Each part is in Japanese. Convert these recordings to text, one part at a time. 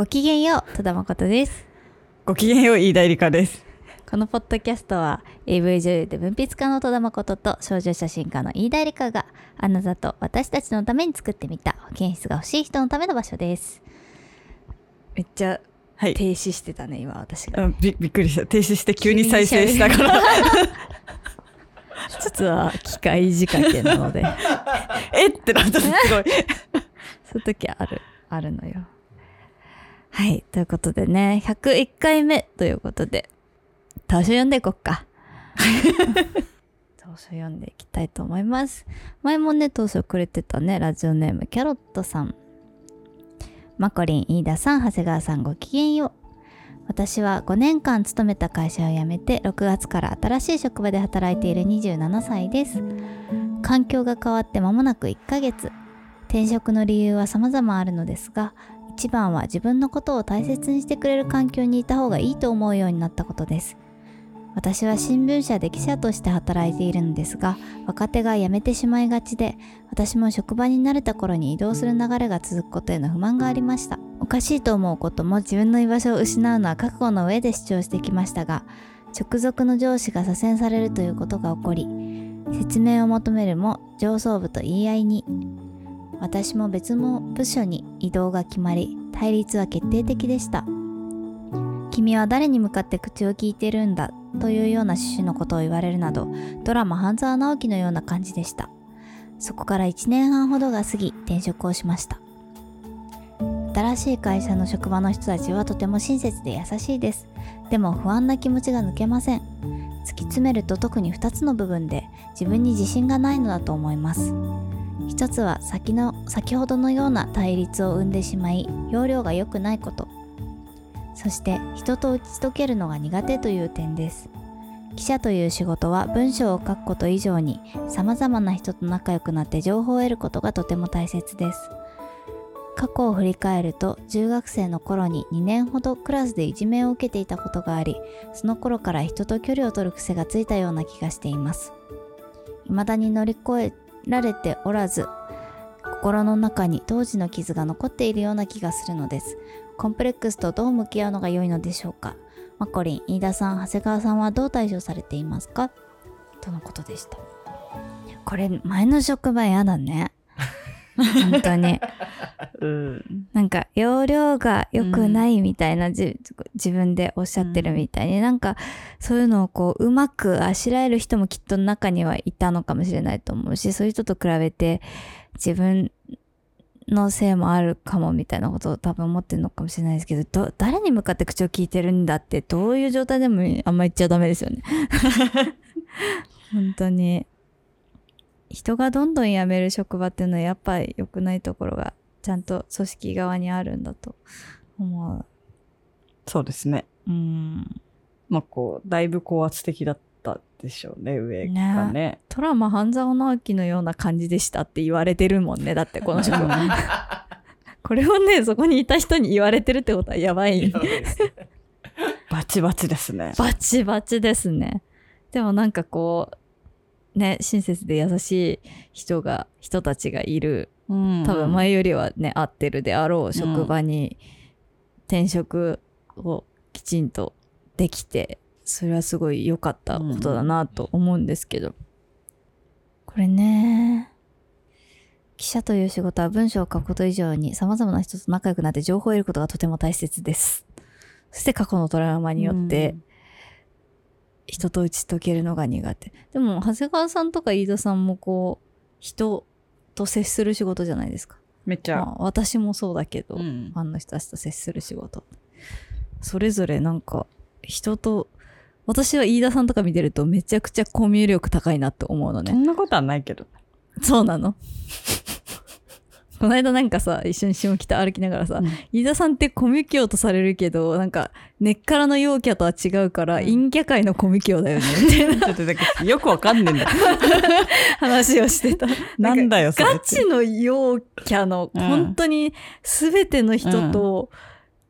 ごきげんよう、戸田誠です。ごきげんよう、飯田絵梨香です。このポッドキャストは AV 女優で文筆家の戸田誠と少女写真家の飯田絵梨香があなたと私たちのために作ってみた保健室が欲しい人のための場所です。めっちゃはい。停止してたね、今私が。うんびびっくりした。停止して急に再生したから。実は機械仕掛けなので、えってなったすごい。そういう時ある、あるのよ。はい。ということでね、101回目ということで、当初読んでいこっか。当初読んでいきたいと思います。前もね、当初くれてたね、ラジオネーム、キャロットさん。マコリン、飯田さん、長谷川さん、ごきげんよう。私は5年間勤めた会社を辞めて、6月から新しい職場で働いている27歳です。環境が変わって間もなく1ヶ月。転職の理由は様々あるのですが一番は自分のことを大切にしてくれる環境にいた方がいいと思うようになったことです。私は新聞社で記者として働いているのですが若手が辞めてしまいがちで私も職場に慣れた頃に移動する流れが続くことへの不満がありました。おかしいと思うことも自分の居場所を失うのは覚悟の上で主張してきましたが直属の上司が左遷されるということが起こり説明を求めるも上層部と言い合いに。私も別の部署に移動が決まり対立は決定的でした。君は誰に向かって口を聞いてるんだというような趣旨のことを言われるなどドラマ半沢直樹のような感じでした。そこから1年半ほどが過ぎ転職をしました。新しい会社の職場の人たちはとても親切で優しいです。でも不安な気持ちが抜けません。突き詰めると特に2つの部分で自分に自信がないのだと思います。一つは先の先ほどのような対立を生んでしまい容量が良くないこと。そして人と打ち解けるのが苦手という点です。記者という仕事は文章を書くこと以上に様々な人と仲良くなって情報を得ることがとても大切です。過去を振り返ると中学生の頃に2年ほどクラスでいじめを受けていたことがありその頃から人と距離を取る癖がついたような気がしています。未だに乗り越えられておらず心の中に当時の傷が残っているような気がするのです。コンプレックスとどう向き合うのが良いのでしょうか？マコリン飯田さん長谷川さんはどう対処されていますか？とのことでした。これ前の職場やだね。本当にうん。なんか容量が良くないみたいな、じ自分でおっしゃってるみたいに、なんかそういうのをこううまくあしらえる人もきっと中にはいたのかもしれないと思うしそういう人と比べて自分のせいもあるかもみたいなことを多分思ってるのかもしれないですけどど誰に向かって口を聞いてるんだってどういう状態でもあんま言っちゃダメですよね。本当に人がどんどん辞める職場っていうのはやっぱり良くないところがちゃんと組織側にあるんだと思う。そうですね。うん。まあこう、だいぶ高圧的だったでしょうね、上がね。トラマ半沢直樹のような感じでしたって言われてるもんね。だってこの職場。これをね、そこにいた人に言われてるってことはやばい。バチバチですね。バチバチですね。でもなんかこう、ね、親切で優しい人が、人たちがいる。うん多分前よりはね合ってるであろう職場に転職をきちんとできてそれはすごい良かったことだなと思うんですけど。これね記者という仕事は文章を書くこと以上に様々な人と仲良くなって情報を得ることがとても大切です。そして過去のトラウマによって人と打ち解けるのが苦手。でも長谷川さんとか飯田さんもこう人と接する仕事じゃないですか。めっちゃ。まあ、私もそうだけど、うん。ファンの人たちと接する仕事。それぞれなんか人と私は飯田さんとか見てるとめちゃくちゃコミュ力高いなって思うのそねんなことはないけど。そうなの？この間なんかさ一緒に下北歩きながらさ、飯田さんってコミュ教とされるけどなんか根っからの陽キャとは違うから、うん陰キャ界のコミュ教だよねみたいなちょっとだけよくわかんねえんだ。話をしてたなんだよ、それガチの陽キャの、うん本当に全ての人と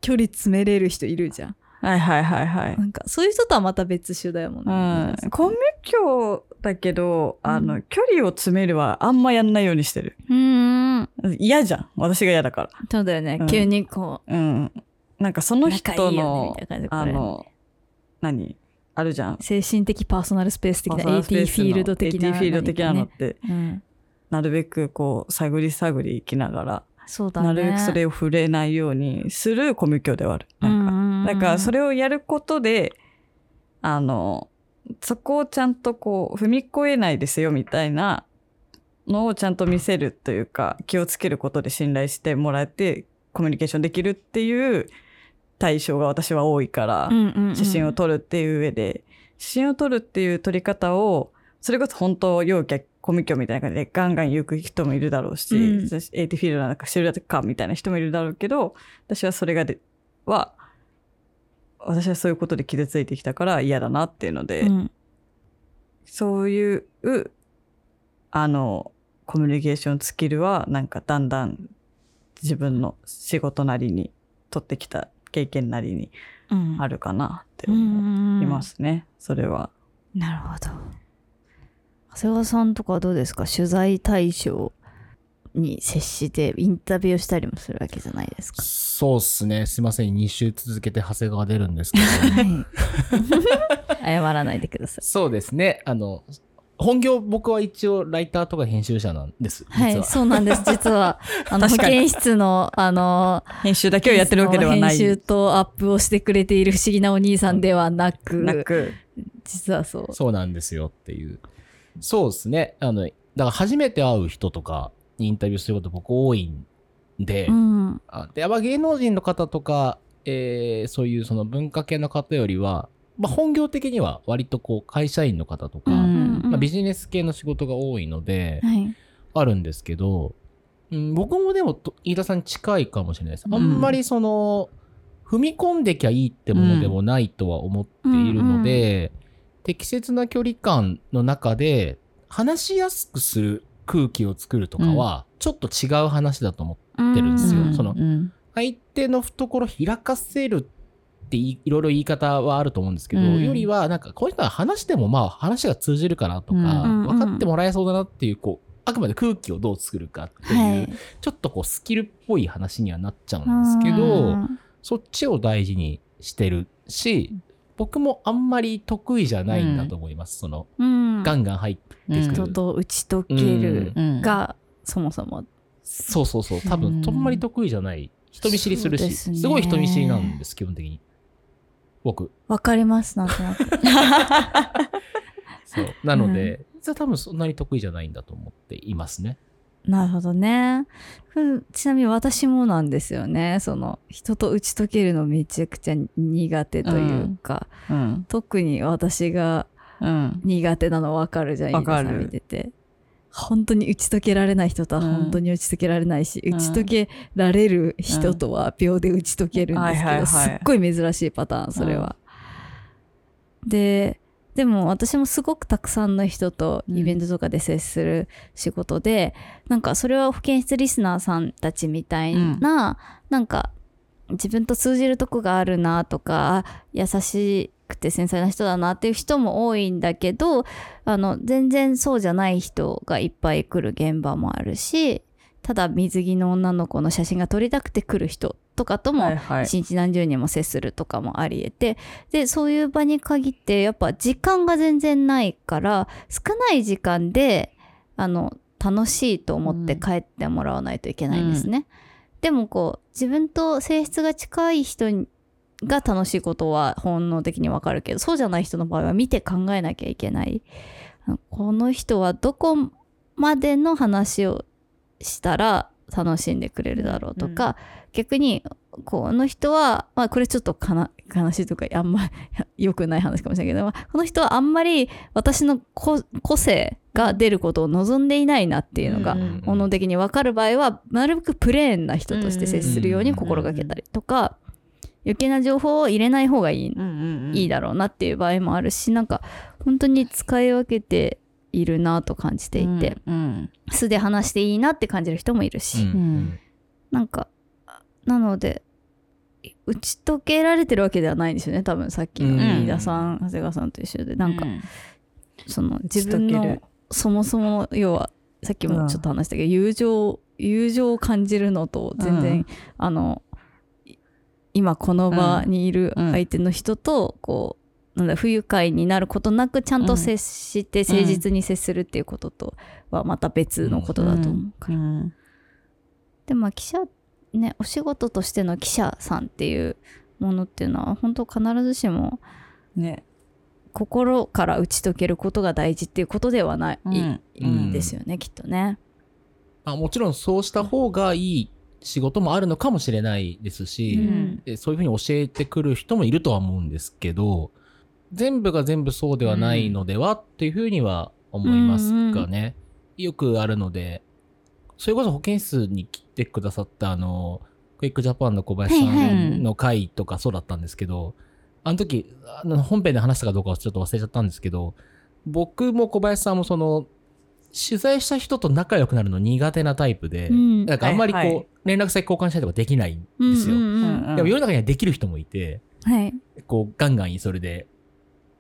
距離詰めれる人いるじゃん。はいはいはいはい。なんかそういう人とはまた別種だよもんね。うん。コミュ教だけど、あの、うん距離を詰めるはあんまやんないようにしてる。うーん。嫌じゃん。私が嫌だから。そうだよね。うん急にこうん。なんかその人仲いいよねあの何？あるじゃん精神的パーソナルスペース的な AT フィールド的な AT フィールド的なのって、ねうん、なるべくこう探り探り生きながら、そうだねなるべくそれを触れないようにするコミュ教ではある。なんか、なんかそれれをやることで、あの、そこをちゃんとこう踏み越えないですよみたいなのをちゃんと見せるというか気をつけることで信頼してもらえてコミュニケーションできるっていう対象が私は多いから、写真を撮るっていう上で、写真を撮るっていう撮り方を、それこそ本当、陽キャコミュ教みたいな感じでガンガン行く人もいるだろうし、うん。私 AT フィールドなんかしてるかみたいな人もいるだろうけど、私はそれがで、は、私はそういうことで傷ついてきたから嫌だなっていうので、うんそういう、あの、コミュニケーションスキルは、なんかだんだん自分の仕事なりに、取ってきた経験なりにうんあるかなってう思んいますね。それは。なるほど長谷川さんとかはどうですか？取材対象に接してインタビューをしたりもするわけじゃないですかそうっすね。すいません。2週続けて長谷川出るんですけど。はい謝らないでくださいそうですね。あの、本業僕は一応ライターとか編集者なんです。実は。はいそうなんです実は あの保健室のあの編集だけをやってるわけではない。編集とアップをしてくれている不思議なお兄さんではなくなく。実はそうそうなんですよっていう。そうですね。あの、だから初めて会う人とかにインタビューすること僕多いんで、うん。あでやっぱ芸能人の方とか、えーそういうその文化系の方よりは、まあ、本業的には割とこう会社員の方とか、うんまあ、ビジネス系の仕事が多いので、はい。あるんですけど、うん、僕もでもと飯田さんに近いかもしれないです。うん。あんまりその、踏み込んできゃいいってものでもないとは思っているので、適切な距離感の中で話しやすくする空気を作るとかは、ちょっと違う話だと思っててるんですよ。うん。そのうん。相手の懐開かせるっていいろいろ言い方はあると思うんですけど、うん。よりはなんかこういう人は話してもまあ話が通じるかなとか、うん。分かってもらえそうだなっていうこうあくまで空気をどう作るかっていう、はい。ちょっとこうスキルっぽい話にはなっちゃうんですけど、うん。そっちを大事にしてるし僕もあんまり得意じゃないんだと思います、そのうん。ガンガン入ってうんくる、人と打ち解けるうんがそもそも。そうそうそう。多うん。分あんまり得意じゃない。人見知りするし。すごい人見知りなんです基本的に。僕。わかりますなんとなく。そう。なので、実は多分そんなに得意じゃないんだと思っていますね。なるほどね。うんちなみに私もなんですよね。その人と打ち解けるのめちゃくちゃ苦手というか、うん。特に私がうん。苦手なの分かるじゃん、わかる。飯田さん見てて。本当に打ち解けられない人とはうん。本当に打ち解けられないし、うん。打ち解けられる人とは秒で打ち解けるんですけど、すっごい珍しいパターン、それは。で、でも私もすごくたくさんの人とイベントとかで接する仕事で、なんかそれは保健室リスナーさんたちみたいな、なんか自分と通じるとこがあるなとかあ優しくて繊細な人だなっていう人も多いんだけどあの全然そうじゃない人がいっぱい来る現場もあるしただ水着の女の子の写真が撮りたくて来る人とかともはいはい。一日何十人も接するとかもあり得てでそういう場に限ってやっぱ時間が全然ないから少ない時間であの楽しいと思って帰ってもらわないといけないんですね。でもこう自分と性質が近い人にが楽しいことは本能的にわかるけどそうじゃない人の場合は見て考えなきゃいけない。この人はどこまでの話をしたら楽しんでくれるだろうとか、逆にこの人は、まあ、これちょっと 悲しいとかあんま良くない話かもしれないけど、まあこの人はあんまり私の個個性が出ることを望んでいないなっていうのがうん本能的に分かる場合はなるべくプレーンな人として接するように心がけたりとか余計な情報を入れない方がいい,、うんうんうん。いいだろうなっていう場合もあるしなんか本当に使い分けているなと感じていて、うん素で話していいなって感じる人もいるし、うんなんかなので打ち解けられてるわけではないんですよね多分さっきのうん。飯田さん、長谷川さんと一緒で。なんか、その自分の打ち解ける。そもそも要はさっきもちょっと話したけど、友情友情を感じるのと全然、うん。あのい今この場にいる相手の人とこう、なんだ不愉快になることなくちゃんと接して誠実に接するっていうこととはまた別のことだと思うから、うん。でもまあ記者ねお仕事としての記者さんっていうものっていうのは本当必ずしもね。心から打ち解けることが大事っていうことではない、うん。ん。ですよねきっとね。あもちろんそうした方がいい仕事もあるのかもしれないですし、うん。でそういうふうに教えてくる人もいるとは思うんですけど、全部が全部そうではないのではっていうふうには思いますかね。よくあるので、それこそ保健室に来てくださったあの、クイックジャパンの小林さはいはい。んの回とかそうだったんですけど、あの時、あの本編で話したかどうかはちょっと忘れちゃったんですけど、僕も小林さんもその、取材した人と仲良くなるの苦手なタイプで、うんなんかあんまりこう、はいはい連絡先交換したりとかできないんですよ。うんうんうんうんでも世の中にはできる人もいて、はい。こう、ガンガンそれで、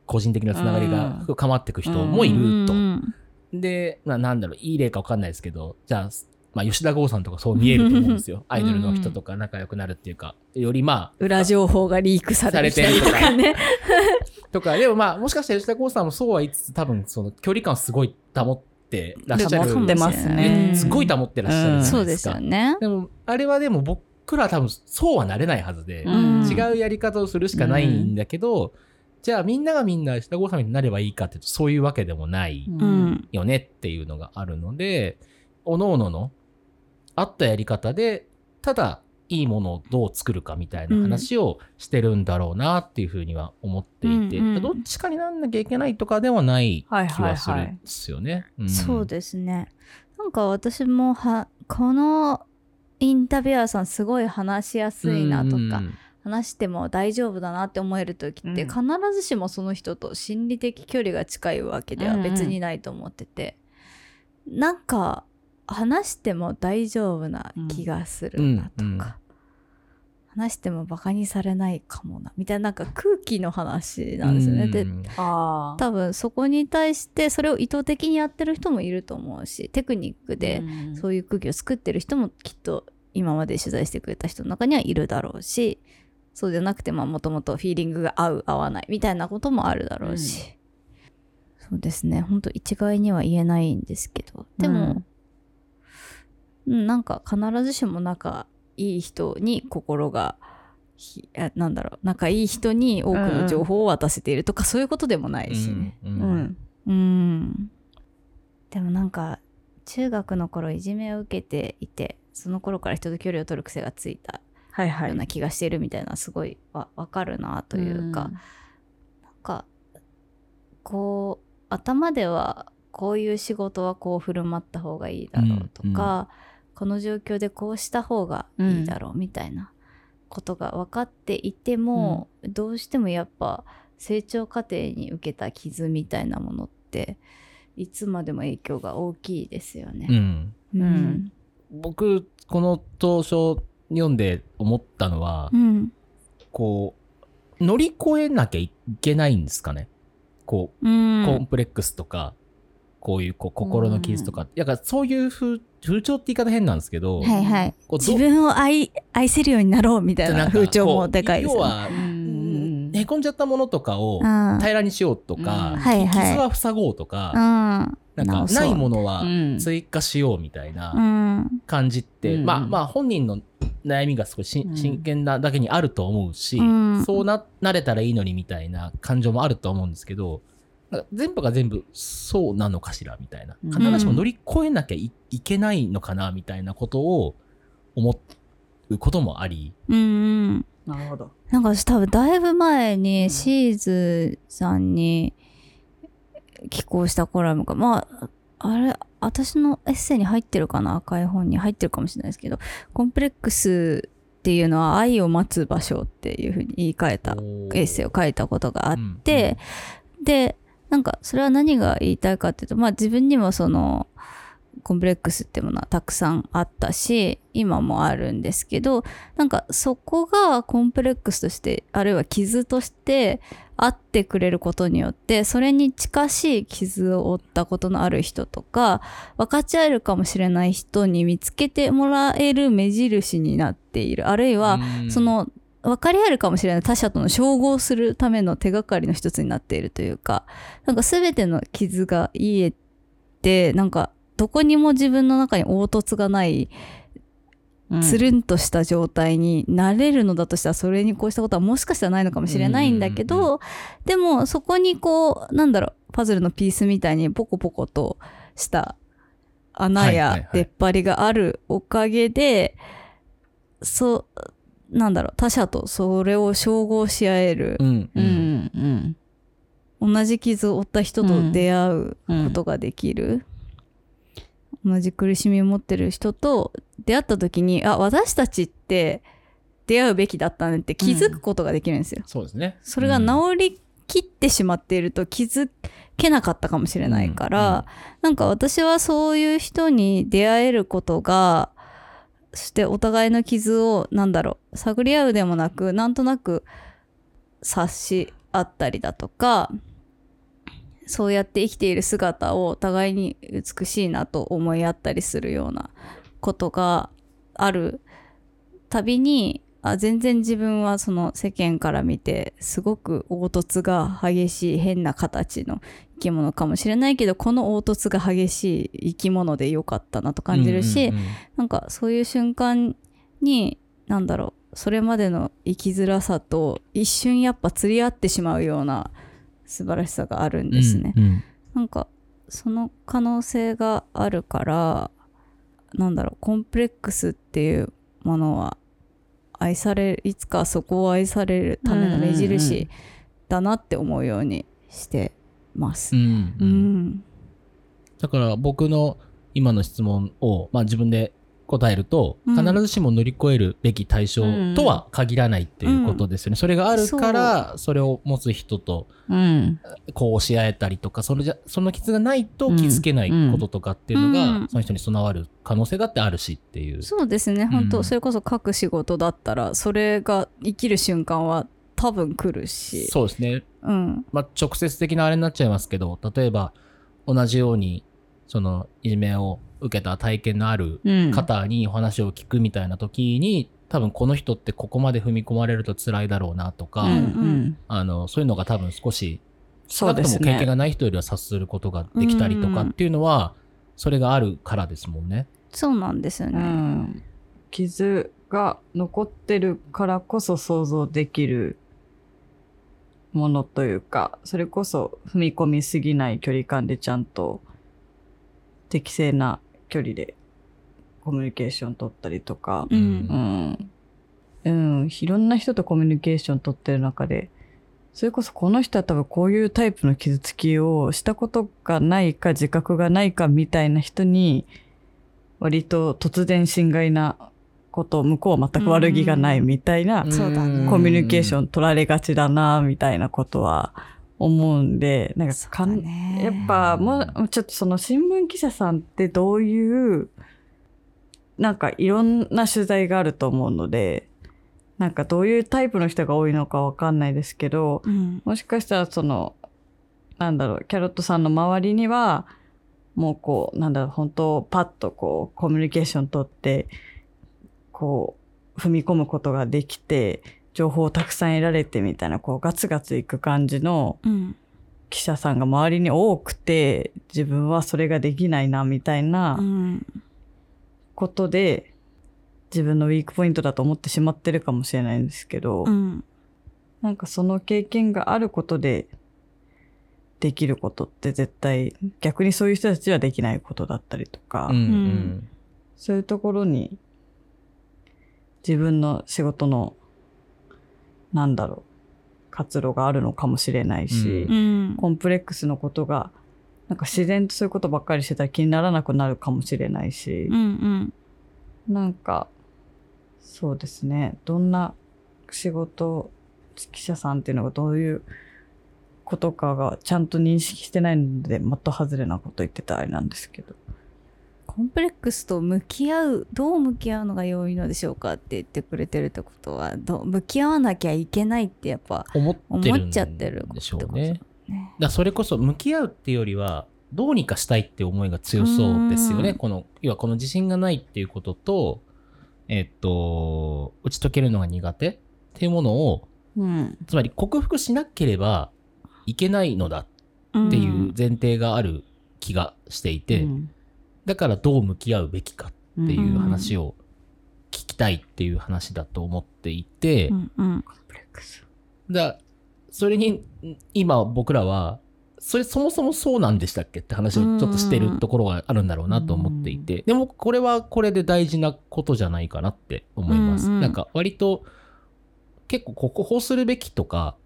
個人的なつながりがうん深まっていく人もいるとう。んで、まあなんだろう、いい例かわかんないですけど、じゃあ、まあ吉田剛さんとかそう見えると思うんですよ。アイドルの人とか仲良くなるっていうか、よりま裏情報がリークされてるとかね。あ、とか、でもまあもしかしたら吉田剛さんもそうは言いつつ、多分その距離感をすごい保ってらっしゃる。保ってますねすごい保ってらっしゃるじゃないですか。そうですよね。でも、あれはでも僕らは多分そうはなれないはずで、うん違うやり方をするしかないんだけど、じゃあみんながみんな吉田剛さんになればいいかっていうと、そういうわけでもないうん。よねっていうのがあるので、おののの合ったやり方で、ただいいものをどう作るかみたいな話をしてるんだろうなっていうふうには思っていて、うんうんどっちかになんなきゃいけないとかではないはい気はするはいはいんですよね。ん。そうですね。なんか私もは、このインタビュアーさんすごい話しやすいなとか、うん話しても大丈夫だなって思える時って、うん。必ずしもその人と心理的距離が近いわけでは別にないと思ってて、なんか話しても大丈夫な気がするなとか、うんうん話してもバカにされないかもな。みたいななんか空気の話なんですよね。で。多分そこに対してそれを意図的にやってる人もいると思うしテクニックでうん。そういう空気を作ってる人もきっと今まで取材してくれた人の中にはいるだろうしそうじゃなくてもともとフィーリングが合う合わないみたいなこともあるだろうし、そうですね。本当一概には言えないんですけど。でも、うん。なんか必ずしも仲いい人に心がひあなんだろう仲いい人に多くの情報を渡せているとか、そういうことでもないしね。ううんん。うんでもなんか中学の頃いじめを受けていてその頃から人と距離を取る癖がついたはいはい。ような気がしているみたいなすごいわわかるなというか、なんかこう頭ではこういう仕事はこう振る舞った方がいいだろうとか、この状況でこうした方がいいだろうみたいなことが分かっていても、どうしてもやっぱ成長過程に受けた傷みたいなものっていつまでも影響が大きいですよね。うん。うん。僕、この当初読んで思ったのは、うん。こう、乗り越えなきゃいけないんですかね。こう、うん。コンプレックスとか、こういうこう心の傷とか。だからそういう風、風潮って言い方変なんですけど、はいはい。自分を愛愛せるようになろうみたいな風潮もでかいですよね。要は、ん。へこんじゃったものとかをうん。平らにしようとか、うん。はいはい。傷は塞ごうとか、うん。なんかないものはうん。追加しようみたいなうん。感じって、うん。まあまあ本人の悩みが少し真剣なだけにあると思うし、うん。そうな、なれたらいいのにみたいな感情もあると思うんですけど、なんか全部が全部そうなのかしらみたいな。うん。必ずしも乗り越えなきゃいいけないのかなみたいなことを思うこともあり。うんうん。なるほど。なんか私多分だいぶ前にシーズさんに寄稿したコラムがまああれ私のエッセイに入ってるかな？赤い本に入ってるかもしれないですけど。コンプレックスっていうのは愛を待つ場所っていうふうに言い換えたエッセイを書いたことがあって、でなんかそれは何が言いたいかっていうとまあ自分にもそのコンプレックスってものはたくさんあったし今もあるんですけどなんかそこがコンプレックスとしてあるいは傷としてあってくれることによってそれに近しい傷を負ったことのある人とか分かち合えるかもしれない人に見つけてもらえる目印になっている。あるいはうん。そ、の分かり合えるかもしれない。他者との照合するための手がかりの一つになっているというかなんか全ての傷が癒えてなんかどこにも自分の中に凹凸がないうん。つるんとした状態になれるのだとしたらそれにこうしたことはもしかしたらないのかもしれないんだけどでもそこにこうなんだろうパズルのピースみたいにポコポコとした穴はいはいはいや出っ張りがあるおかげで、そうなんだろう他者とそれを照合し合えるう、ん。う。んうん同じ傷を負った人と出会ううんことができる、同じ苦しみを持ってる人と出会った時にあ私たちって出会うべきだったねって気づくことができるんですよ。そうですね。それがうん治りきってしまっていると気づけなかったかもしれないから、うんうんなんか私はそういう人に出会えることがそしてお互いの傷をなんだろう探り合うでもなくなんとなく察し合ったりだとかそうやって生きている姿をお互いに美しいなと思い合ったりするようなことがあるたびにあ全然自分はその世間から見てすごく凹凸が激しい変な形の生き物かもしれないけどこの凹凸が激しい生き物でよかったなと感じるし、うんうんうんなんかそういう瞬間になんだろうそれまでの生きづらさと一瞬やっぱ釣り合ってしまうような素晴らしさがあるんですね。うんうんなんかその可能性があるからなんだろうコンプレックスっていうものは愛されるいつかそこを愛されるための目印だなって思うようにしてます。うんううん。ん。だから僕の今の質問を、まあ、自分で答えると、うん。必ずしも乗り越えるべき対象とは限らないっていうことですよね。それがあるから、それを持つ人とうん。こうし合えたりとか、それじゃ、その傷がないと気づけないこととかっていうのが、うん。その人に備わる可能性だってあるしっていう。そうですね。本当、うんそれこそ書く仕事だったらそれが生きる瞬間は多分来るし。そうですね。うん。まあ、直接的なあれになっちゃいますけど、例えば、同じように、その、いじめを受けた体験のあるうん。方にお話を聞くみたいな時に、多分この人ってここまで踏み込まれると辛いだろうなとか、うんうん。あの、そういうのが多分少し、少なくとも経験ねがない人よりは察することができたりとかっていうのは、それがあるからですもんね。そうなんですようね。ん。傷が残ってるからこそ想像できるものというかそれこそ踏み込みすぎない距離感でちゃんと適正な距離でコミュニケーション取ったりとか。ううん。うん、うん、いろんな人とコミュニケーション取ってる中でそれこそこの人は多分こういうタイプの傷つきをしたことがないか自覚がないかみたいな人に割と突然心外なことを向こうは全く悪気がないみたいなコミュニケーション。ン取られがちだなみたいなことは思うんでなんかかんねやっぱもうちょっとその新聞記者さんってどういうなんかいろんな取材があると思うのでなんかどういうタイプの人が多いのかわかんないですけどうん。もしかしたらそのなんだろうキャロットさんの周りにはもうこうなんだろう本当パッとこうコミュニケーション取ってこう踏み込むことができて情報をたくさん得られてみたいなこうガツガツいく感じのうん。記者さんが周りに多くて自分はそれができないなみたいなうんことで自分のウィークポイントだと思ってしまってるかもしれないんですけど、うん。なんかその経験があることでできることって絶対逆にそういう人たちはできないことだったりとか、うん。うん。そういうところに自分の仕事のなんだろう。活路があるのかもしれないし、ううん。コンプレックスのことがなんか自然とそういうことばっかりしてたら気にならなくなるかもしれないしう、んなんかそうですね。どんな仕事記者さんっていうのがどういうことかがちゃんと認識してないので的外れなこと言ってたあれなんですけどコンプレックスと向き合うどう向き合うのが良いのでしょうかって言ってくれてるってことはどう向き合わなきゃいけないってやっぱ思っちゃってるんでしょうね。ね。だそれこそ向き合うっていうよりは、どうにかしたいって思いが強そうですよね。うんこの、要はこの自信がないっていうことと、えっと、打ち解けるのが苦手っていうものを、うん。つまり克服しなければいけないのだっていう前提がある気がしていて、うんだからどう向き合うべきかっていう話を聞きたいっていう話だと思っていて、うんうんコンプレックス。だそれに今僕らはそれそもそもそうなんでしたっけって話をちょっとしてるところがあるんだろうなと思っていて、でもこれはこれで大事なことじゃないかなって思います。うんうんなんか割と結構こここうするべきとか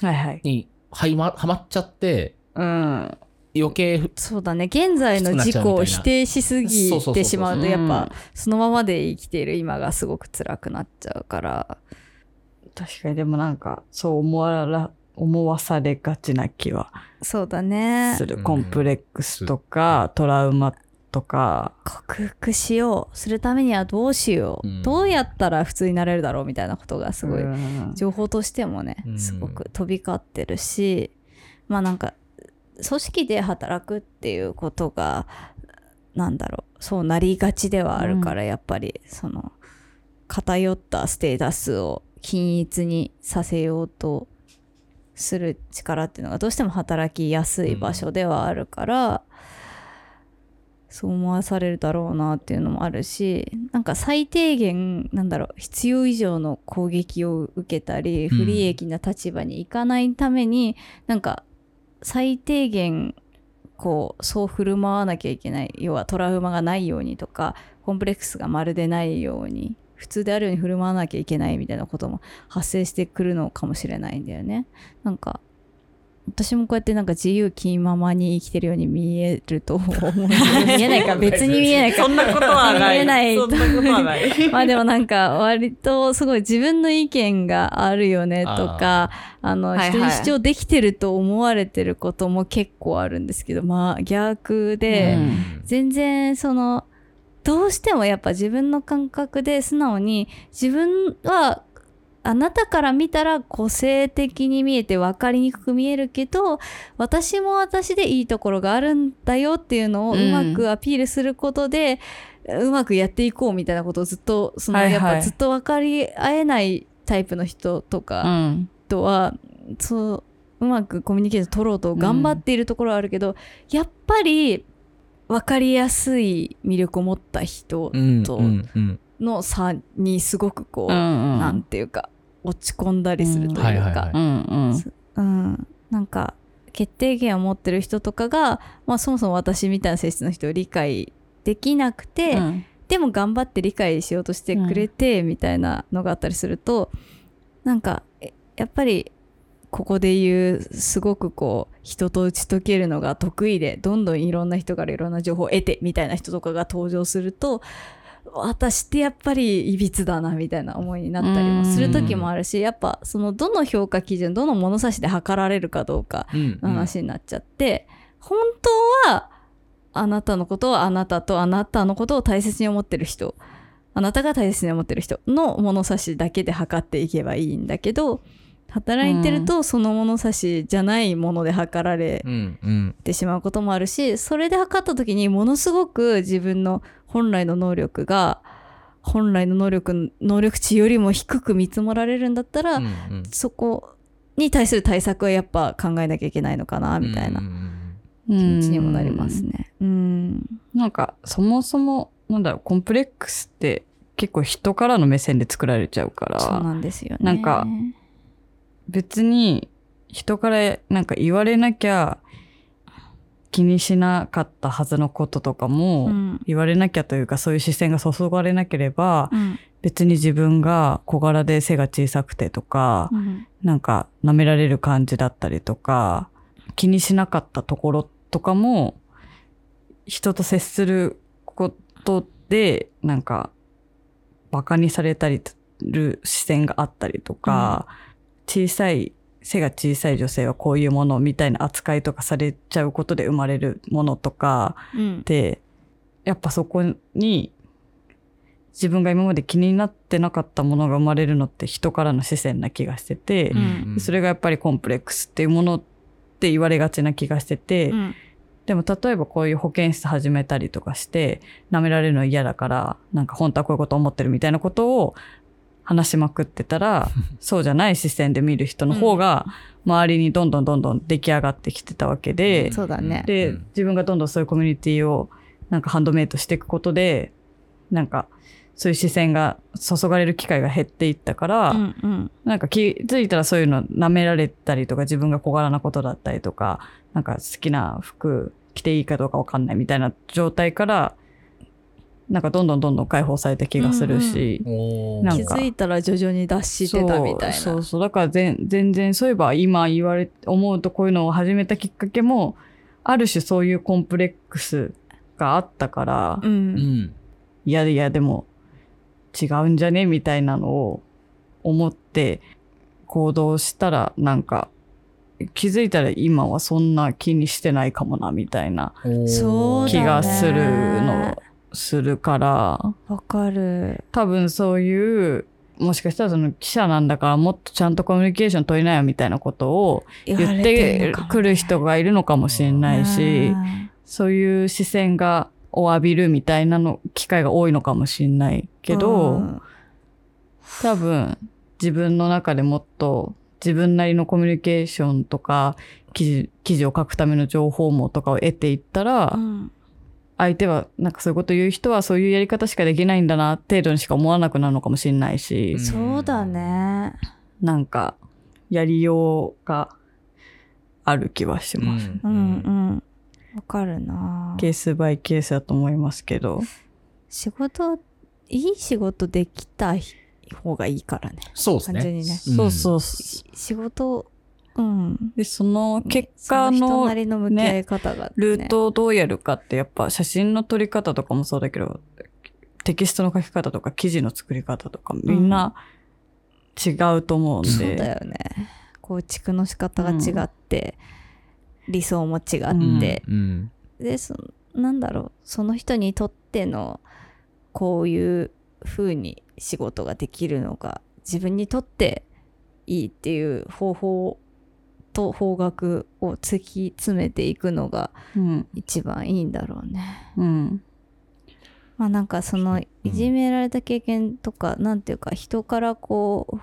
はいはい。にはまはまっちゃってうん。余計そうだね現在の自己を否定しすぎてしまうとうんやっぱそのままで生きている今がすごく辛くなっちゃうから。確かにでもなんか、そう思わら、思わされがちな気はそうだね。する。うんコンプレックスとか、トラウマとか、克服しようするためにはどうしよう、うん。どうやったら普通になれるだろうみたいなことがすごいうん。情報としてもねうんすごく飛び交ってるし、まあなんか組織で働くっていうことがなんだろうそうなりがちではあるから、やっぱりその偏ったステータスを均一にさせようとする力っていうのがどうしても働きやすい場所ではあるから、そう思わされるだろうなっていうのもあるしなんか最低限なんだろう必要以上の攻撃を受けたりうん不利益な立場に行かないために、なんか最低限こうそう振る舞わなきゃいけない要はトラウマがないようにとかコンプレックスがまるでないように普通であるように振る舞わなきゃいけないみたいなことも発生してくるのかもしれないんだよね。なんか私もこうやってなんか自由気ままに生きてるように見えると思う。見えないか別に見えないかそ。んなことはない。見えないそんなことはない。まあでもなんか割とすごい自分の意見があるよねとか、あの、はいはい人に主張できてると思われてることも結構あるんですけど、まあ逆で、うん全然その、どうしてもやっぱ自分の感覚で素直に自分はあなたから見たら個性的に見えて分かりにくく見えるけど私も私でいいところがあるんだよっていうのをうんうまくアピールすることで、うまくやっていこうみたいなことをずっとその、はいはいやっぱずっと分かり合えないタイプの人とうかん。とは、そううまくコミュニケーション取ろうと頑張っているところはあるけど、やっぱり分かりやすい魅力を持った人うんとうんうんの差にすごくこう、うん。なんていうか落ち込んだりするというか、なんか決定権を持ってる人とかが、まあ、そもそも私みたいな性質の人を理解できなくて、うん。でも頑張って理解しようとしてくれてみたいなのがあったりすると、なんかえやっぱりここで言うすごくこう人と打ち解けるのが得意でどんどんいろんな人からいろんな情報を得てみたいな人とかが登場すると私ってやっぱりいびつだなみたいな思いになったりもする時もあるしやっぱそのどの評価基準どの物差しで測られるかどうかうん。の話になっちゃって、本当はあなたのことをあなたとあなたのことを大切に思ってる人あなたが大切に思ってる人の物差しだけで測っていけばいいんだけど働いてるとその物差しじゃないもので測られうんうん。てしまうこともあるしそれで測った時にものすごく自分の本来の能力が本来の能力能力値よりも低く見積もられるんだったら、うんうんそこに対する対策はやっぱ考えなきゃいけないのかなみたいな気持ちにもなりますね。うん。なんか、そもそも、なんだろう、コンプレックスって結構人からの目線で作られちゃうから、そうなんですよね。なんか別に人からなんか言われなきゃ気にしなかったはずのこととかも、うん。言われなきゃというかそういう視線が注がれなければ、うん。別に自分が小柄で背が小さくてとか、うん。なんか舐められる感じだったりとか、気にしなかったところとかも、人と接することで、なんか、馬鹿にされたりする視線があったりとか、小さい、背が小さい女性はこういうものみたいな扱いとかされちゃうことで生まれるものとかうん。で、やっぱそこに自分が今まで気になってなかったものが生まれるのって人からの視線な気がしてて、うん。それがやっぱりコンプレックスっていうものって言われがちな気がしてて、うん。でも例えばこういう保健室始めたりとかして、舐められるの嫌だから、なんか本当はこういうこと思ってるみたいなことを話しまくってたら、そうじゃない視線で見る人の方が、周りにどんどんどんどん出来上がってきてたわけで、そうだね。で、うん自分がどんどんそういうコミュニティをなんかハンドメイトしていくことで、なんかそういう視線が注がれる機会が減っていったから、うんうん。なんか気づいたらそういうの舐められたりとか自分が小柄なことだったりとか、なんか好きな服着ていいかどうかわかんないみたいな状態から、なんかどんどんどんどん解放された気がするし、おーなんか気づいたら徐々に脱してたみたいな。そうそうそう。だから全全然そういえば今言われ、思うとこういうのを始めたきっかけも、ある種そういうコンプレックスがあったから、う。うんん。いやいやでも違うんじゃねみたいなのを思って行動したらなんか気づいたら今はそんな気にしてないかもなみたいな気がするのするからわかる。多分そういうもしかしたらその記者なんだからもっとちゃんとコミュニケーション取りなよみたいなことを言言ってくる人がいるのかもしれないし、そういう視線がを浴びるみたいなの機会が多いのかもしれないけど、多分自分の中でもっと自分なりのコミュニケーションとか記事記事を書くための情報網とかを得ていったら、うん相手はなんかそういうこと言う人はそういうやり方しかできないんだな程度にしか思わなくなるのかもしれないし、うんそうだね。なんかやりようがある気はします。うんうん。わかるなケースバイケースだと思いますけど。仕事、いい仕事できた方がいいからね。そうですね。単純にね。そうそう。し仕事、うん。で、その結果その人のなりの向き合い方が、ねルートをどうやるかってやっぱ写真の撮り方とかもそうだけど、テキストの書き方とか記事の作り方とかみんな違うと思うんで。そうだよね。構築の仕方が違って、理想も違うんって、うん。でそなんだろうその人にとってのこういう風に仕事ができるのが自分にとっていいっていう方法と方角を突き詰めていくのがうん。一番いいんだろうね。うん。まあなんかそのいじめられた経験とか、なんていうか人からこう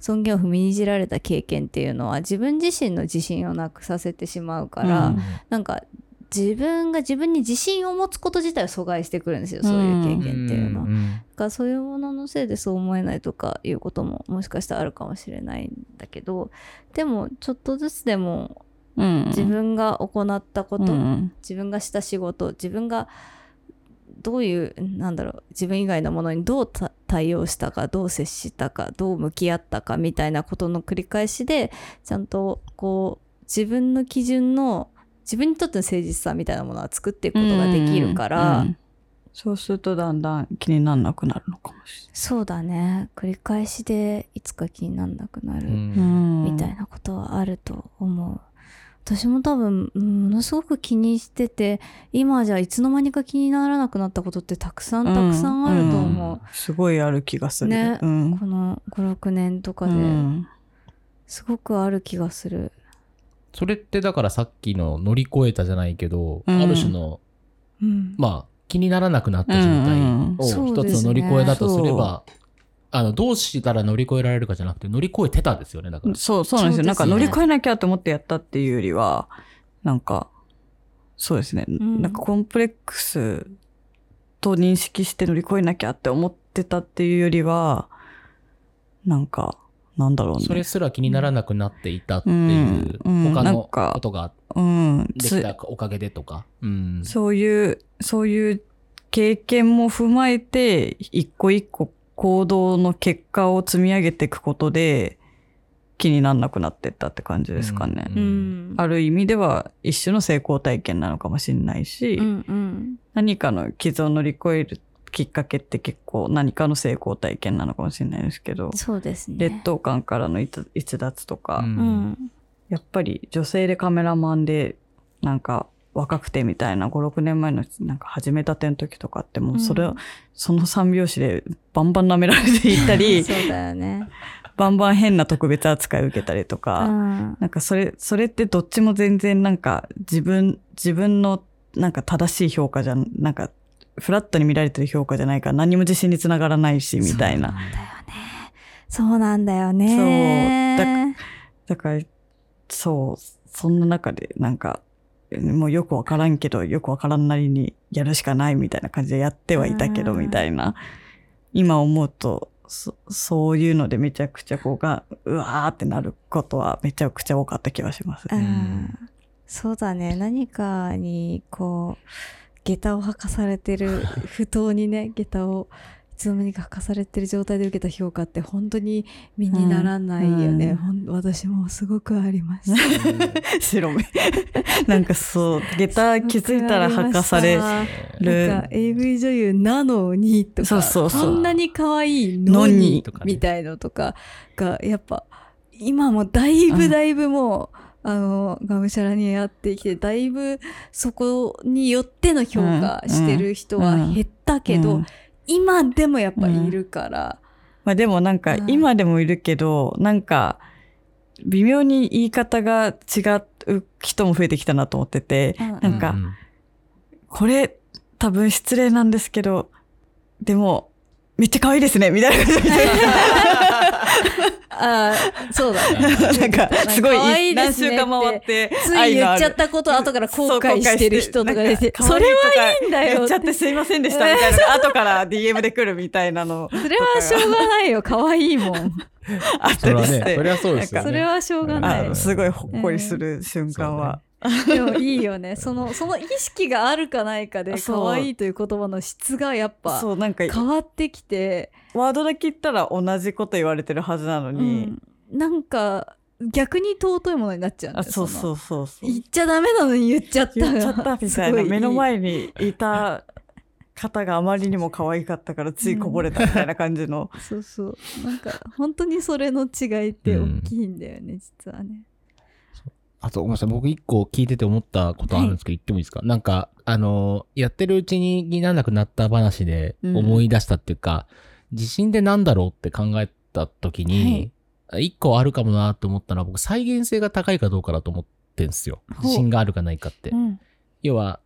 尊厳を踏みにじられた経験っていうのは自分自身の自信をなくさせてしまうから、うんなんか自分が自分に自信を持つこと自体を阻害してくるんですよそういう経験っていうのは。んだからそういうもののせいでそう思えないとかいうことももしかしたらあるかもしれないんだけどでもちょっとずつでもうん。自分が行ったこと、うん。自分がした仕事自分がどういうなんだろう自分以外のものにどうた対応したかどう接したかどう向き合ったかみたいなことの繰り返しでちゃんとこう自分の基準の自分にとっての誠実さみたいなものは作っていくことができるから、うんそうするとだんだん気にならなくなるのかもしそうだね繰り返しでいつか気になんなくなる、れない。みたいなことはあると思う。私も多分、うんものすごく気にしてて、今じゃいつの間にか気にならなくなったことってたくさんたくさんあると思んすごいある気がする。ねうんう。この5、6年とかうで、んすごくある気がする。それってだからさっきの乗り越えたじゃないけど、うんある種の、うん。まあ、気にならなくなった状態うんを一つの乗り越えだとすれば、あの、どうしたら乗り越えられるかじゃなくて、乗り越えてたですよね、だから。そう、そうなんですよ。すねなんか乗り越えなきゃと思ってやったっていうよりは、なんか、そうですね。んなんかコンプレックスと認識して乗り越えなきゃって思ってたっていうよりは、なんか、なんだろうね。それすら気にならなくなっていたっていう、うんうん他のなんかことがうん。つできたおかげでとか。うん。そういう、そういう経験も踏まえて、一個一個行動の結果を積み上げていくことで、気にならなくなってったって感じですかね。ううん。ある意味では一種の成功体験なのかもしれないし、うんうん。何かの傷を乗り越えるきっかけって結構何かの成功体験なのかもしれないですけど、そうですね。劣等感からの逸逸脱とか、うんうん。やっぱり女性でカメラマンでなんか若くてみたいな5、6年前のなんか始めたての時とかってもうそれ、うんその三拍子でバンバン舐められていったり、そうだよね。バンバン変な特別扱い受けたりとうか、ん。なんかそれ、それってどっちも全然なんか自分、自分のなんか正しい評価じゃん、なんかフラットに見られてる評価じゃないから何にも自信につながらないし、みたいな。そうなんだよね。そうだ。だから、そう、そんな中でなんか、もうよくわからんけど、よくわからんなりにやるしかないみたいな感じでやってはいたけど、うんみたいな。今思うと、そそういうのでめちゃくちゃこうが、うわーってなることはめちゃくちゃ多かった気がします。うんそうだね。何かに、こう、下駄を履かされてる、不当にね、下駄をいつの間にか履かされてる状態で受けた評価って本当に身にならないよね。うんほん私もすごくあります。白目。なんかそう、下駄気づいたら履かされる。なんか AV 女優なのにとか、そうそうそうこんなに可愛いののにみたいのとかが、やっぱ、今もだいぶだいぶもう、あの、がむしゃらにやってきて、だいぶそこによっての評価してる人は減ったけど、うん今でもやっぱいるから、まあでもなんかうん今でもいるけど、なんか微妙に言い方が違う人も増えてきたなと思ってて、うん。なんかうこれ多分失礼なんですけど、でもめっちゃ可愛いですねみたいな感じで。ああ、そうだね。なんかすご可愛いいですね何週間回ってつい言っちゃったことを後から後悔してる人とかで、それはいいんだよ言っちゃっ。っててすいませんでしたみたいな。後から DM で来るみたいなのそれはしょうがないよ。可愛いもん。あっそれはね、たりして。それはそうです。それはしょうがないあ。すごいほっこりする瞬間は。でもいいよね。その、その意識があるかないかで、そう可愛いという言葉の質がやっぱそう、なんか、変わってきて、ワードだけ言ったら同じこと言われてるはずなのうに、ん、なんか逆に尊いものになっちゃうんだ。そうそうそうそう。言っちゃダメなのに言っちゃった言っちゃったみたいな。目の前にいた方があまりにも可愛かったからついこぼれたみたいな感じの。そうそう。なんか本当にそれの違いって大きいんだよね、実はね。あと、ごめんなさい。僕一個聞いてて思ったことあるんですけど、言ってもいいですか？なんか、あの、やってるうちにになんなくなった話でうん思い出したっていうか、自信ってなんだろうって考えた時に、一個あるかもなと思ったのは、僕再現性が高いかどうかだと思ってんですよ。ほう自信があるかないかって。うん。要は、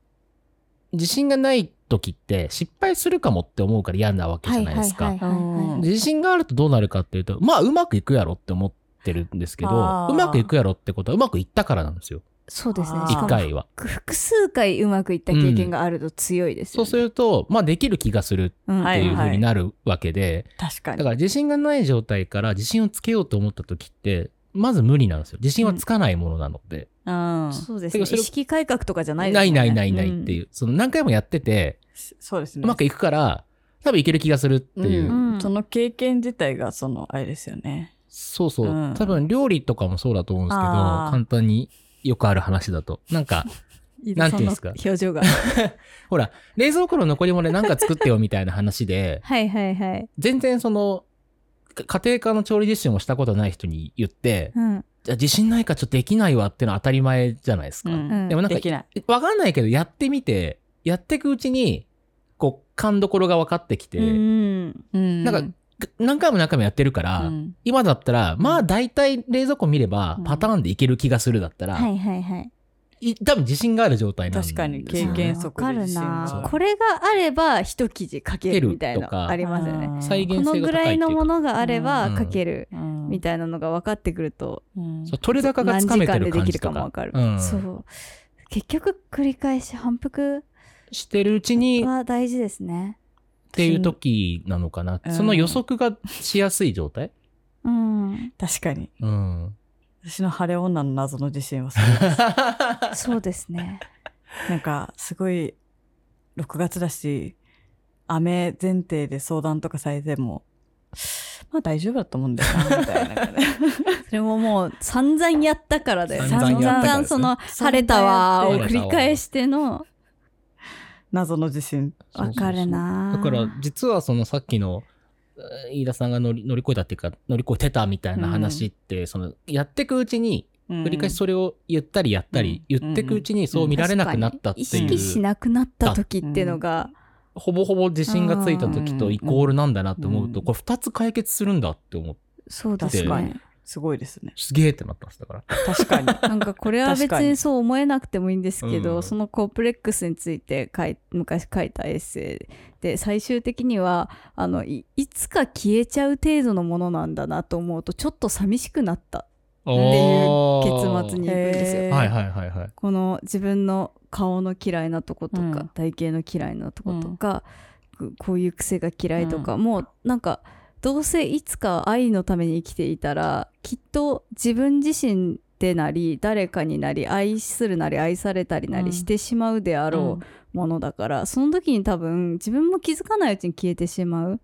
自信がない時って失敗するかもって思うから嫌なわけじゃないですか。はいはいはいはい自信があるとどうなるかっていうと、まあうまくいくやろって思ってるんですけど、うまくいくやろってことはうまくいったからなんですよ。そうですねあ。ーしかも一回は。複数回うまくいった経験があると強いですそうよね。すると、まあできる気がするうんっていうはい風になるわけで、確かに。だから自信がない状態から自信をつけようと思った時って、まず無理なんですよ。自信はつかないものなので。うん。そうですね。意識改革とかじゃないですないないないないっていう、その何回もやってて、そうですね。うまくいくから、多分いける気がするっていう。うんその経験自体がその、あれですよね。そうそう、うん多分料理とかもそうだと思うんですけど、簡単によくある話だと。なんか、なんていうんですか？表情が。ほら、冷蔵庫の残り物で何か作ってよみたいな話で、はいはいはい。全然その、か家庭科の調理実習もしたことない人に言って、うん。じゃあ自信ないからちょっとできないわっていうのは当たり前じゃないですか。うんでもなんか。わかんないけどやってみて、やっていくうちに、こう、勘どころが分かってきて、うん。うんなんか、何回も何回もやってるから、うん今だったら、まあ大体冷蔵庫見ればうんパターンでいける気がするだったら、はいはいはい。い多分自信がある状態なんです確かに経験わかる則で自信が。なこれがあれば一記事書けるみたいなありますよね。うん再現この性が高いっていうかぐらいのものがあればうん書けるうんみたいなのが分かってくると、うんそう取れ高がつかめてる感じとか何時間でできるかも分かる。うんそう。結局繰り返し反復してるうちにっは大事ですね。ていう時なのかな、うんその予測がしやすい状態？うん。確かに。うん。私の晴れ女の謎の自信はすごいです そうですね。なんか、すごい、6月だし、雨前提で相談とかされても、まあ大丈夫だと思うんだよな、みたいな感じ。それももう散々やったからだよ。散々やったから散々その晴れたわを繰り返しての謎の自信。そうそうそう。分かるなだから実はそのさっきのえー飯田さんが乗り乗り越えたっていうか乗り越えてたみたいな話って、そのやっていくうちに繰り返しそれを言ったりやったり、うん。言っていくうちにそう見られなくなったっていう、意識しなくなった時っていうのが、ほぼほぼ自信がついた時とイコールなんだなって思うと、うん。これ二つ解決するんだって思う。そうです確かねに。すごいですね。すげえってなったんですだから。確かに。なんかこれは別ににそう思えなくてもいいんですけど、うんそのコンプレックスについて書い昔書いたエッセイで最終的にはあのいいつか消えちゃう程度のものなんだなと思うとちょっと寂しくなったっていう結末に行くんですよ。はいはいはいはい。この自分の顔の嫌いなとことか、うん体型の嫌いなとことか、ここういう癖が嫌いとか、もうなんかどうせいつか愛のために生きていたらきっと自分自身でなり誰かになり愛するなり愛されたりなうん。りしてしまうであろうものだから、その時に多分自分も気づかないうちに消えてしまう。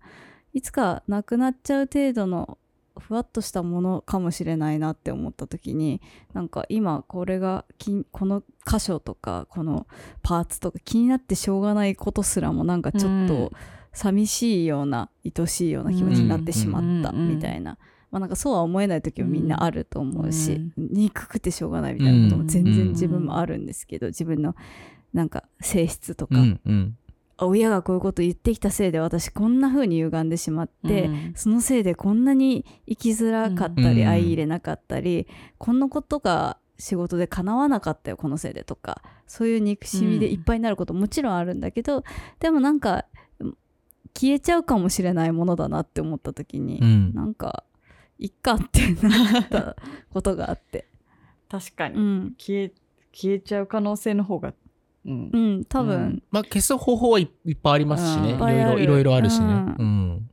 いつかなくなっちゃう程度のふわっとしたものかもしれないなって思った時になんか今これがきこの箇所とかこのパーツとか気になってしょうがないことすらもなんかちょっうん。と寂しいような愛しいような気持ちになってしまったうんみたいな。まあなんかそうは思えない時もみんなあると思うし、うん憎くてしょうがないみたいなことも全然自分もあるんですけど、自分のなんか性質とか、うんうん。親がこういうこと言ってきたせいで私こんな風に歪んでしまって、うん。そのせいでこんなに生きづらかったり、うん相入れなかったりこんなことが仕事で叶わなかったよこのせいでとか。そういう憎しみでいっぱいになることもちろんあるんだけど、でもなんか消えちゃうかもしれないものだなって思った時に、うんなんかいっかってなったことがあって、確かに、うん、消え、消えちゃう可能性の方が、うんう。ん、多分、うんまあ消す方法はいいっぱいありますしね。うんいろいろ、いろいろあるしね。ううんん。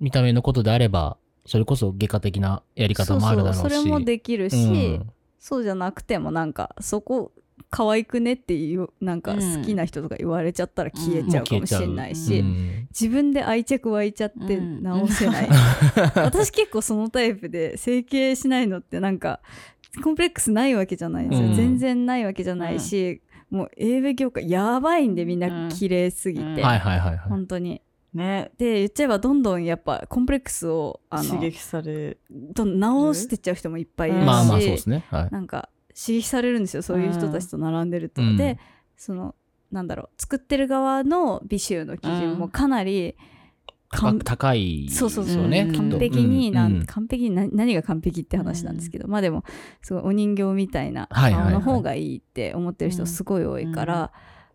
見た目のことであれば、それこそ外科的なやり方もあるだろうし。そうそうそれもできるし、うんそうじゃなくてもなんかそこ可愛くねっていうなんか好きな人とか言われちゃったら消えちゃうかもしれないし、うん。自分で愛着湧いちゃってうん。直せない、私結構そのタイプで整形しないのってなんかコンプレックスないわけじゃないんですよ、うん。全然ないわけじゃないし、もう AV 業界やばいんでみんな綺麗すぎて。本当に。ね。で言っちゃえばどんどんやっぱコンプレックスをあの刺激され、どんどん直してっちゃう人もいっぱいいるし、まあまあそうですね。はい。なんか刺激されるんですよそういう人たちと並んでると。うん。でそのなんだろう作ってる側の美醜の基準もかなり、高いそうそうそうよね。完璧になん、うん。完璧にな何が完璧って話なんですけど、まあでもすごいお人形みたいな顔の方がいいって思ってる人すごい多いから、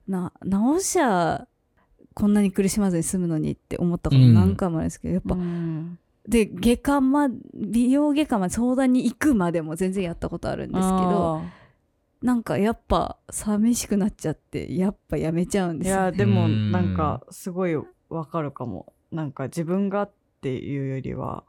な直しゃこんなに苦しまずに済むのにって思ったこと何回もあるんですけど、やっぱ、うんで外科ま美容外科まで相談に行くまでも全然やったことあるんですけどあなんかやっぱ寂しくなっちゃってやっぱやめちゃうんですよ、や、ね。でも、うんなんか、すごいわかるかも。なんか、自分がっていうよりは、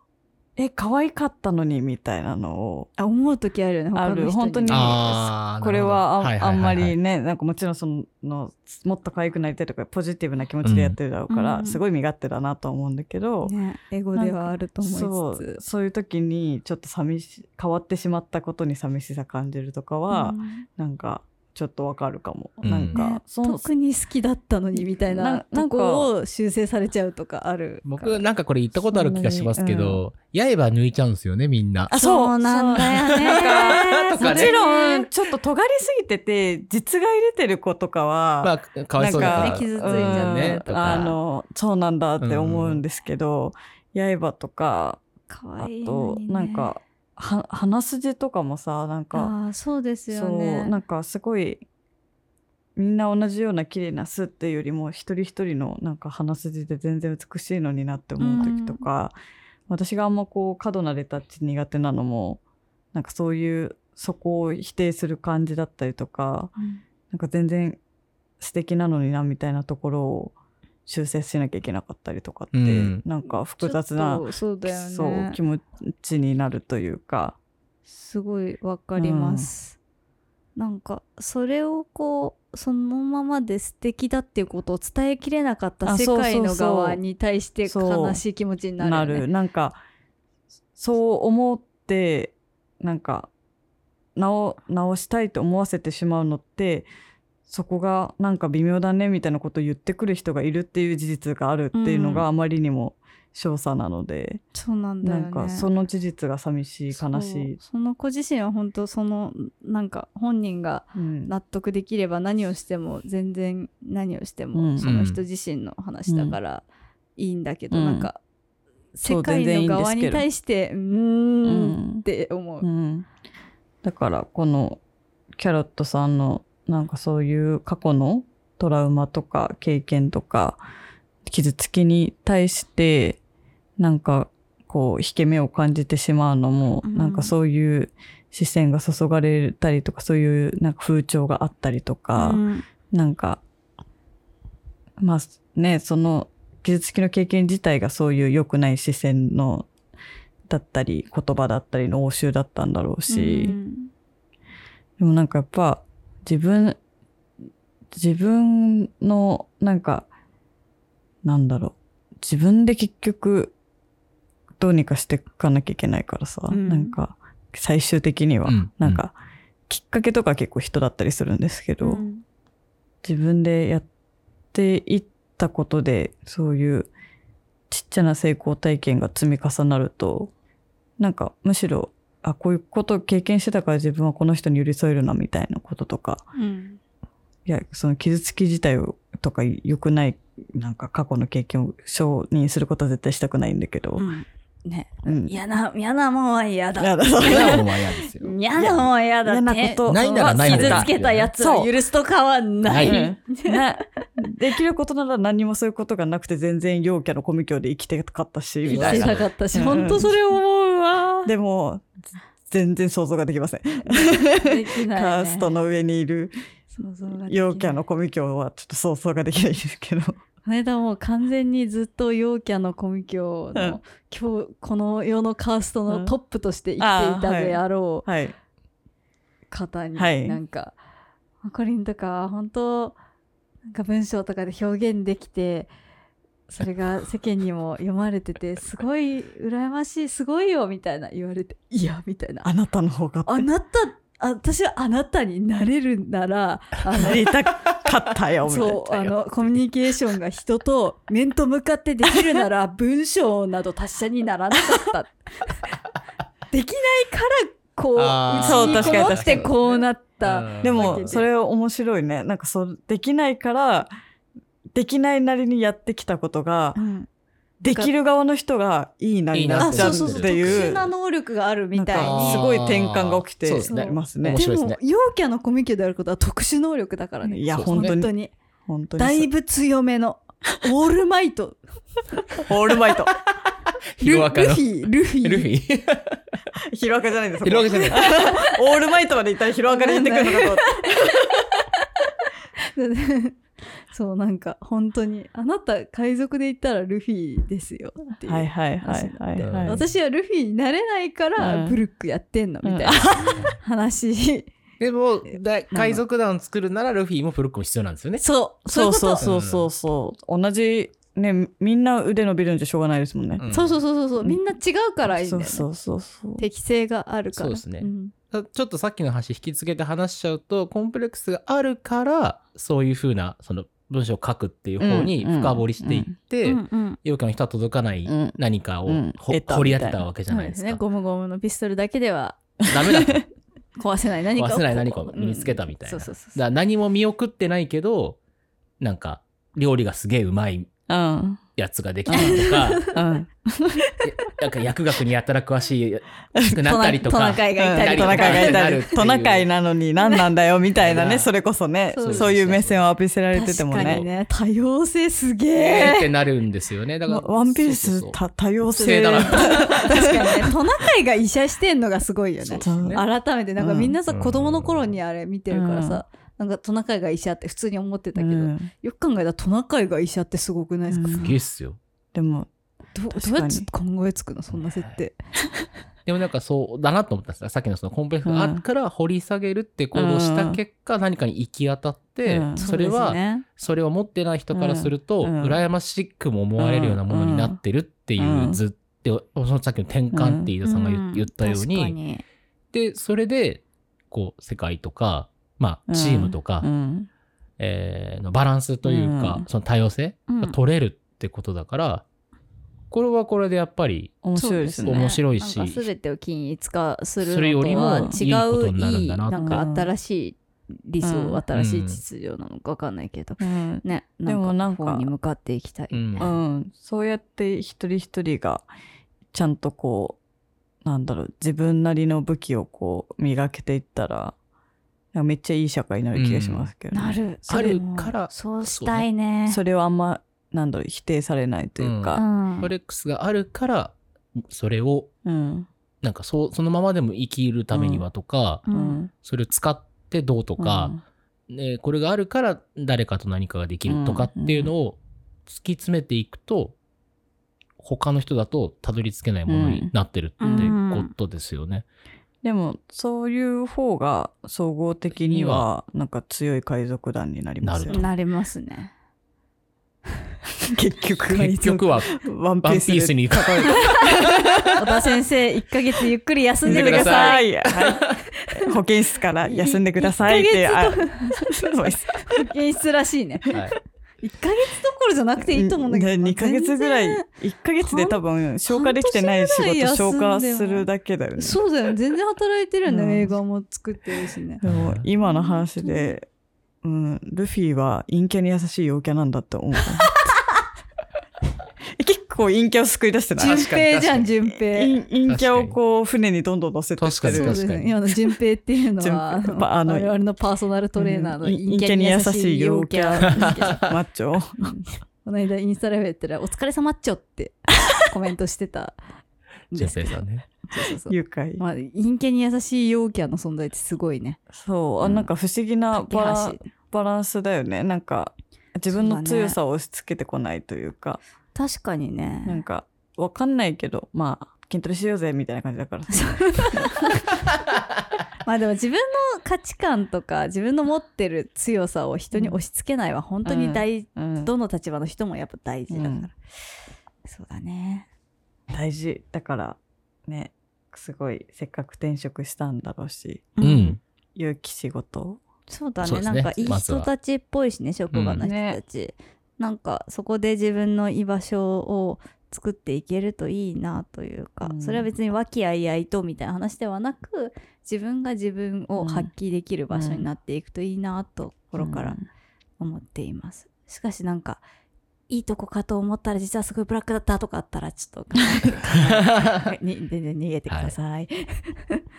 え、可愛かったのに、みたいなのを、あ思う時あるよね他の人に。ある。本当にこれはあ,、んまりね、なんかもちろんその、もっと可愛くなりたいとか、ポジティブな気持ちでやってるだろうから、うん。すごい身勝手だなとは思うんだけど、ね、エゴではあると思そいうつ。つ。そういう時にちょっと寂し変わってしまったことに寂しさ感じるとかは、うん。なんかちょっとわかるかも、うん。なんか、ね特に好きだったのにみたいなななんかとこを修正されちゃうとかある僕なんかこれ言ったことある気がしますけど、刃抜いちゃうんですよね、みんな。あそう。なんだよね。とかね。もちろんちょっと尖りすぎてて実が入れてる子とかは、まあ、かわいそうだから。なんかね傷ついちゃってうん。とか。あのそうなんだって思うんですけど、刃とかあ可愛いのとにね。なんかは鼻筋とかもさなんかそうですよね。なんかすごいみんな同じような綺麗な巣っていうよりも一人一人のなんか鼻筋で全然美しいのになって思う時とか、私があんまこう過度なレタッチ苦手なのもなんかそういうそこを否定する感じだったりとかうん。なんか全然素敵なのになみたいなところを修正しなきゃいけなかったりとかって、うん。なんか複雑なそうだよね。そう気持ちになるというか。すごいわかります、なんかそれをこうそのままで素敵だっていうことを伝えきれなかった世界の側に対して悲しい気持ちになるね。る。なんかそう思ってなんか直直したいと思わせてしまうのってそこがなんか微妙だねみたいなことを言ってくる人がいるっていう事実があるっていうのうん。があまりにも少佐なので、そうなんだよね。なんかその事実が寂しい悲しい、その子自身は本当そのなんか本人がうん。納得できれば何をしても全然何をしてうもん。その人自身の話だからいいんだけど、うん。なんか世界の側に対してうーうん。ん。って思う、うん、だからこのキャロットさんのなんかそういう過去のトラウマとか経験とか傷つきに対してなんかこう引け目を感じてしまうのも、うん。なんかそういう視線が注がれたりとかそういうなんか風潮があったりとか、うん。なんかまあねその傷つきの経験自体がそういう良くない視線のだったり言葉だったりの応酬だったんだろうし、うん。でもなんかやっぱ自分自分のなんかなんだろう。自分で結局どうにかしていかなきゃいけないからさ、うん。なんか最終的には、うん。なんかきっかけとか結構人だったりするんですけど、うん。自分でやっていったことでそういうちっちゃな成功体験が積み重なるとなんかむしろあこういうことを経験してたから自分はこの人に寄り添えるなみたいなこととか。うん。いやその傷つき自体をとか良くないなんか過去の経験を承認することは絶対したくないんだけど、うん。ね。うん。嫌な嫌なもんは嫌だ。やだそれは嫌ですよ。嫌なもんは嫌だ。嫌なことないならない傷だつけたやつは許すとかはない、はい。うんなできることなら何もそういうことがなくて全然陽キャのコミュ境で生きてかったしみ生きてたいな。なかったし、うん。本当それ思うわ。でも、全然想像ができません。ね。カーストの上にいる陽キャのコミュ境はちょっと想像ができないですけど。この間もう完全にずっと陽キャのコミュ境の、うん今日この世のカーストのトップとして生きていたであろうはい。方に、はいなんかマコリンとか本当なんか文章とかで表現できてそれが世間にも読まれててすごい羨ましいすごいよみたいな言われていやみたいな。あなたの方があなたあ私はあなたになれるならなりたかったよ、みたいな。そうあのコミュニケーションが人と 面と向かってできるなら文章など達者にならなかった。できないからこうあー。うちにこもってこうなったでも、それ面白いね。なんかそう、できないから、できないなりにやってきたことが、うん。できる側の人がいいなになあっちゃそうっていう。殊な能力があるみたい。にすごい転換が起きて。ますね。ですね。でも陽キャのコミュニケであることは特殊能力だからね。いや本当に。本当に。本当に。だいぶ強めの。オールマイト。オールマイト。ヒロアカの。ルフィルフィ。ルフィ。ヒロアカじゃないんですヒロアカじゃない。オールマイトまで言ったらヒロアカで言ってくるのかと。そうなんか本当にあなた海賊で言ったらルフィですよっていうはいはいはいはいうんはい。私はルフィになれないからうん。ブルックやってんのみたいな話、でも、だ海賊団を作るならルフィもフルックも必要なんですよね。そう。そうそうそうそうそうそう。同じ、ね、みんな腕伸びるんじゃしょうがないですもんね。うん。そうそうそうそうそう。みんな違うからいいんだよね。そうそうそうそう。適性があるから。そうですね。ん。ちょっとさっきの話引き継げて話しちゃうと、コンプレックスがあるから、そういうふうな、その文章を書くっていう方に深掘りしていって、うんうん。陽キャの人は届かないうん。何かを掘り当てたわけじゃないですか。ゴムゴムのピストルだけではダメだと。壊せない何かを。壊せない何かを身につけたみたいな。何も見送ってないけど、なんか、料理がすげえうまいうん。やつができたりとか、うん。なんか薬学にやたら詳しくなったりとトナか。カイがいたりトナとか。カイがいたりトナカイなのに何なんだよみたいなね、うん。それこそね、そういう目線を浴びせられててもね。ね多様性すげえ。ーっえてなるんですよね。だから。ワンピース多様性。性だな。確かにねトナカイが医者してんのがすごいよね。改めて。なんかみんなさ、うん。子供の頃にあれ見てるからさ、なんかトナカイが医者って普通に思ってたけど、うん。よく考えたらトナカイが医者ってすごくないですか、うん。すげえっすよ。でも、どどうやって考えつくのそんな設定？でもなんかそうだなと思ったんですよ。さっきのそのコンプレックスがあるから掘り下げるって行動をした結果、何かに行き当たって、うん。それはそれを持ってない人からすると、うん。羨ましくも思われるようなものになってるっていう、うん。ずってそのさっきの転換って飯田さんが言,、ったように。でそれでこう世界とか、まあ、チームとか、うん。えーのバランスというか、うん。その多様性うん。が取れるってことだから、これはこれでやっぱり面白いですね。面白いし全てを均一化するするよりものとは違うになるんいいだなんか新しい理想、うん。新しい秩序なのか分かんないけど、うん。ねでもなんか方に向かっていきたい、うん。うん、そうやって一人一人がちゃんとこうなんだろう自分なりの武器をこう磨けていったらめっちゃいい社会になる気がしますけどね、なる。あるからそうしたいね。それをあんまなんだろう否定されないといううか、ん。フォレックスがあるから、それを、うん。なんかそう、そのままでも生きるためにはとか、ううん。んそれを使ってどうとか、ね、これがあるから誰かと何かができるとかっていうのを突き詰めていくと、他の人だとたどり着けないものになってるってことですよね。でもそういう方が総合的にはなんか強い海賊団になりますよね。なりますね。結局。結局はワンピースでピースに例え小田先生1ヶ月ゆっくり休んでてください。さい。はい、保健室から休んでくださいって。あそうです。保健室らしいね。はい1ヶ月どころじゃなくていいと思うんだけど。2ヶ月ぐらい全然、1ヶ月で多分消化できてない仕事消化するだけだよね。そうだよね。全然働いてるよね、うん。映画も作ってるしね。でも今の話で、うん、ルフィは陰キャに優しい陽キャなんだって思う。結構陰キャを救い出してない順確かに平じゃん順平。陰陰キャをこう船にどんどん乗せてって確かにるそうですね。今の順平っていうのはあのあの我々のパーソナルトレーナーのうん陰キャに優しい陽キャ。陰キャ。マッチョ。この間インスタライブやったら「お疲れ様っちょ」ってコメントしてたん純平さんね。そうそうそう。愉快。まあ陰キャに優しい陽キャの存在ってすごいね。そう、あうん。なんか不思議な架バラバランスだよね。なんか自分の強さを押し付けてこないというか、確かにね。なんかわかんないけど、まあ筋トレしようぜみたいな感じだから。まあでも自分の価値観とか自分の持ってる強さを人に押し付けないは本当に大、うん、どの立場の人もやっぱ大事だから、うん。そうだね。大事。だからね、すごいせっかく転職したんだろうし、うん。有機仕事。そうだね。ね。なんかいい人たちっぽいしね職場の人たち、なんかそこで自分の居場所を作っていけるといいなというか、うん。それは別に和気あいあいとみたいな話ではなく自分が自分を発揮できる場所になっていくといいなと心から思っています、しかしなんかいいとこかと思ったら実はすごいブラックだったとかあったらちょっと に全然逃げてください、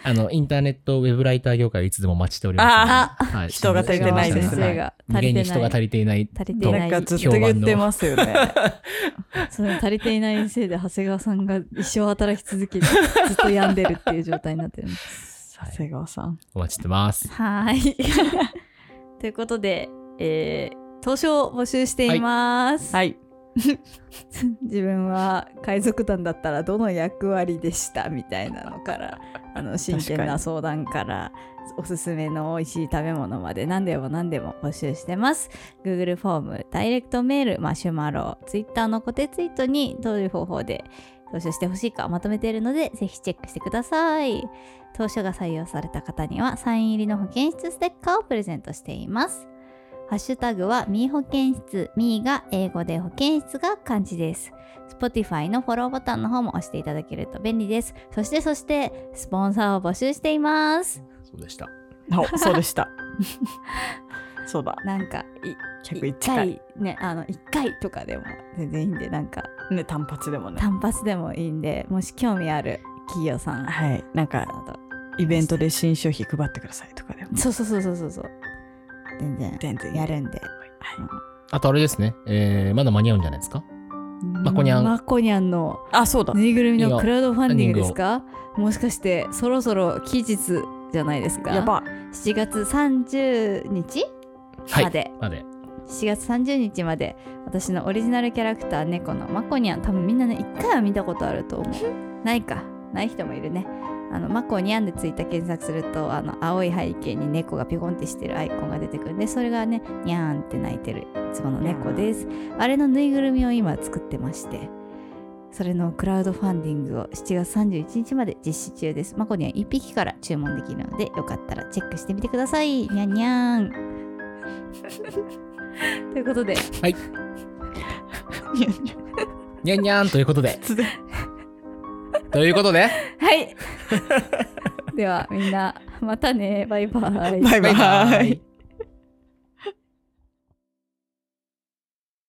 あの、インターネットウェブライター業界はいつでも待ちしておりますので。あはい人が足りてないですね先生が無足りてない限に人が足りていない。足りてないなんかずっと言ってますよね。その足りていないせいで長谷川さんが一生働き続けて ずっと病んでるっていう状態になってるんです。長谷川さん。お待ちしてます。はーい。ということで、えー、投書を募集しています。はい。自分は海賊団だったらどの役割でしたみたいなのから、あの真剣な相談から、おすすめの美味しい食べ物まで何でも何でも募集してます。Google フォーム、ダイレクトメール、マシュマロ、Twitter の固定ツイートにどういう方法で投書してほしいかまとめているので、ぜひチェックしてください。投書が採用された方にはサイン入りの保健室ステッカーをプレゼントしています。ハッシュタグはミー保健室、ミーが英語で保健室が漢字です。Spotify のフォローボタンの方も押していただけると便利です。そしてそして、スポンサーを募集しています。そうでした。あ そうでした。そうだ。なんか、い101 1回。回、ね、あの、1回とかでも全然いいんで、なんか、ね、単発でもね。単発でもいいんで、もし興味ある企業さん、はい。なんか、イベントで新商品配ってくださいとかでも。そうそうそうそうそうそう。全然全然。やるんで。あとあれですね。えー、まだ間に合うんじゃないですか？まこにゃん。まこにゃんのあ、そうだ。ぬいぐるみのクラウドファンディングですか？もしかしてそろそろ期日じゃないですか？やば。7月30日はい。まで、まで。7月30日まで。私のオリジナルキャラクター猫のまこにゃん多分みんなね一回は見たことあると思う。ないか。ない人もいるねあのまこにゃんでツイッター検索するとあの青い背景に猫がピコンってしてるアイコンが出てくるんでそれがねにゃーんって鳴いてるいつもの猫ですあれのぬいぐるみを今作ってましてそれのクラウドファンディングを7月31日まで実施中です。まこには1匹から注文できるので、よかったらチェックしてみてください。にゃんにゃん。ということで、はい。にゃんにゃんということで。ということで、はい。ではみんなまたねバイバイバイバイ。